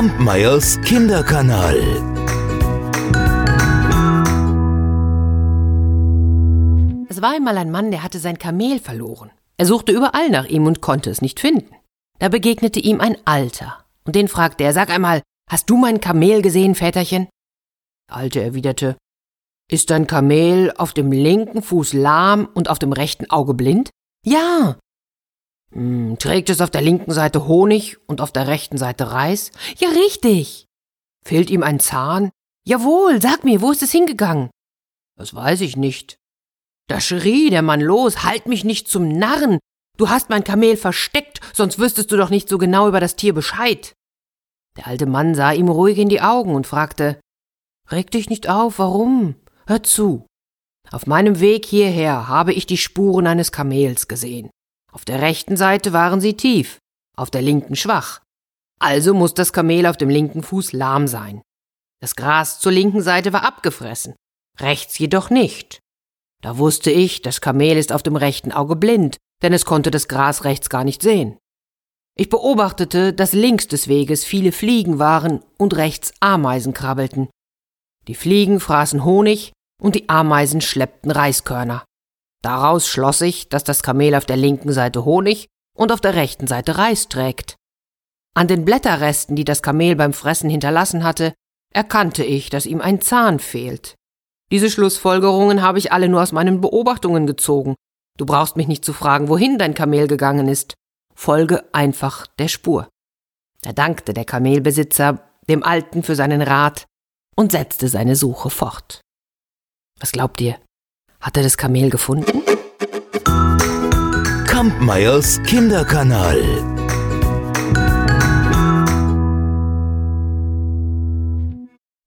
Kampmeyers Kinderkanal. Es war einmal ein Mann, der hatte sein Kamel verloren. Er suchte überall nach ihm und konnte es nicht finden. Da begegnete ihm ein Alter, und den fragte er, sag einmal, hast du mein Kamel gesehen, Väterchen? Der Alte erwiderte, ist dein Kamel auf dem linken Fuß lahm und auf dem rechten Auge blind? Ja. Hm, trägt es auf der linken Seite Honig und auf der rechten Seite Reis? Ja, richtig. Fehlt ihm ein Zahn? Jawohl, sag mir, wo ist es hingegangen? Das weiß ich nicht. Da schrie der Mann los, halt mich nicht zum Narren. Du hast mein Kamel versteckt, sonst wüsstest du doch nicht so genau über das Tier Bescheid. Der alte Mann sah ihm ruhig in die Augen und fragte, Reg dich nicht auf, warum? Hör zu. Auf meinem Weg hierher habe ich die Spuren eines Kamels gesehen. Auf der rechten Seite waren sie tief, auf der linken schwach. Also muss das Kamel auf dem linken Fuß lahm sein. Das Gras zur linken Seite war abgefressen, rechts jedoch nicht. Da wusste ich, das Kamel ist auf dem rechten Auge blind, denn es konnte das Gras rechts gar nicht sehen. Ich beobachtete, dass links des Weges viele Fliegen waren und rechts Ameisen krabbelten. Die Fliegen fraßen Honig und die Ameisen schleppten Reiskörner. Daraus schloss ich, dass das Kamel auf der linken Seite Honig und auf der rechten Seite Reis trägt. An den Blätterresten, die das Kamel beim Fressen hinterlassen hatte, erkannte ich, dass ihm ein Zahn fehlt. Diese Schlussfolgerungen habe ich alle nur aus meinen Beobachtungen gezogen. Du brauchst mich nicht zu fragen, wohin dein Kamel gegangen ist. Folge einfach der Spur. Da dankte der Kamelbesitzer dem Alten für seinen Rat und setzte seine Suche fort. Was glaubt ihr? Hat er das Kamel gefunden? Kampmeyers Kinderkanal.